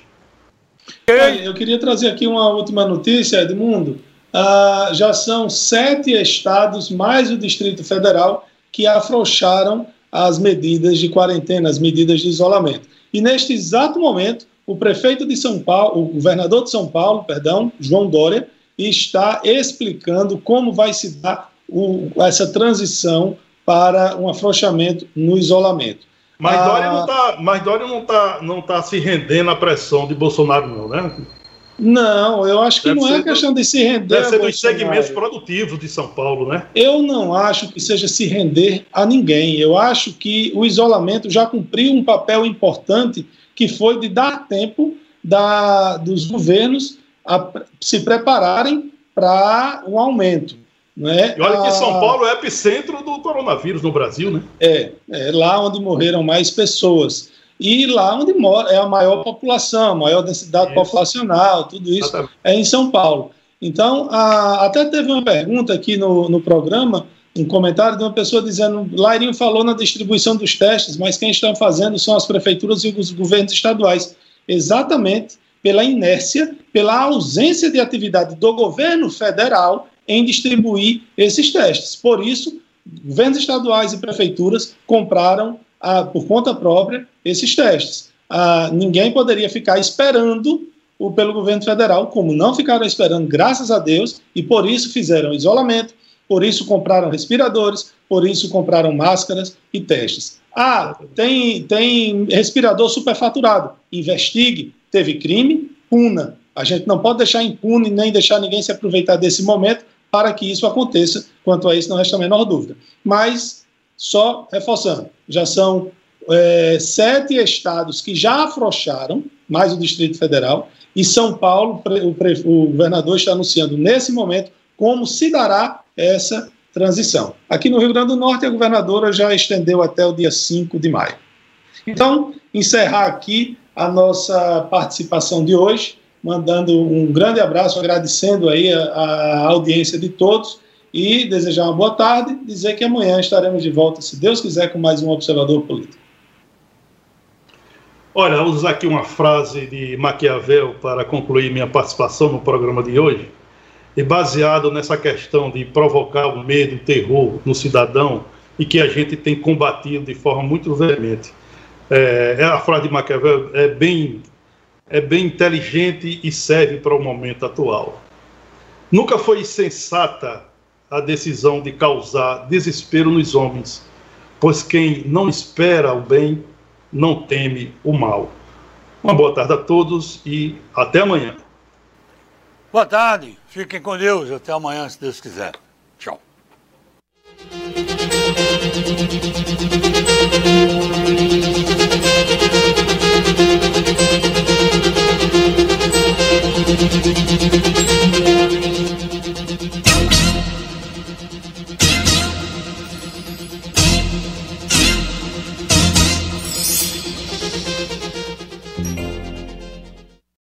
Eu queria trazer aqui uma última notícia, Edmundo. Ah, já são sete estados, mais o Distrito Federal, que afrouxaram as medidas de quarentena, as medidas de isolamento. E neste exato momento, o prefeito de São Paulo, o governador de São Paulo, perdão, João Dória, está explicando como vai se dar o, essa transição para um afrouxamento no isolamento. Mas ah, Dória não está mas Dória não tá, não tá se rendendo à pressão de Bolsonaro, não, né? Não, eu acho que deve não é questão de se render. Deve ser dos segmentos produtivos de São Paulo, né? Eu não acho que seja se render a ninguém. Eu acho que o isolamento já cumpriu um papel importante que foi de dar tempo da, dos governos a se prepararem para um aumento. Né? E olha que São Paulo é epicentro do coronavírus no Brasil, né? É, é lá onde morreram mais pessoas. E lá onde mora é a maior população, a maior densidade isso. populacional, tudo isso Exatamente. é em São Paulo. Então, a, até teve uma pergunta aqui no, no programa um comentário de uma pessoa dizendo: Lairinho falou na distribuição dos testes, mas quem está fazendo são as prefeituras e os governos estaduais. Exatamente pela inércia, pela ausência de atividade do governo federal em distribuir esses testes. Por isso, governos estaduais e prefeituras compraram ah, por conta própria esses testes. Ah, ninguém poderia ficar esperando o, pelo governo federal, como não ficaram esperando, graças a Deus, e por isso fizeram isolamento, por isso compraram respiradores, por isso compraram máscaras e testes. Ah, tem, tem respirador superfaturado. Investigue. Teve crime, puna. A gente não pode deixar impune nem deixar ninguém se aproveitar desse momento para que isso aconteça. Quanto a isso, não resta a menor dúvida. Mas, só reforçando, já são é, sete estados que já afrouxaram, mais o Distrito Federal, e São Paulo, o, o governador está anunciando nesse momento como se dará essa transição. Aqui no Rio Grande do Norte, a governadora já estendeu até o dia 5 de maio. Então, encerrar aqui a nossa participação de hoje, mandando um grande abraço, agradecendo aí a, a audiência de todos e desejar uma boa tarde, dizer que amanhã estaremos de volta, se Deus quiser, com mais um Observador Político. Olha, vou usar aqui uma frase de Maquiavel para concluir minha participação no programa de hoje. E baseado nessa questão de provocar o medo, o terror no cidadão, e que a gente tem combatido de forma muito veemente. É, a frase de Maquiavel é bem, é bem inteligente e serve para o momento atual. Nunca foi sensata a decisão de causar desespero nos homens, pois quem não espera o bem não teme o mal. Uma boa tarde a todos e até amanhã. Boa tarde, fiquem com Deus, até amanhã, se Deus quiser. Tchau.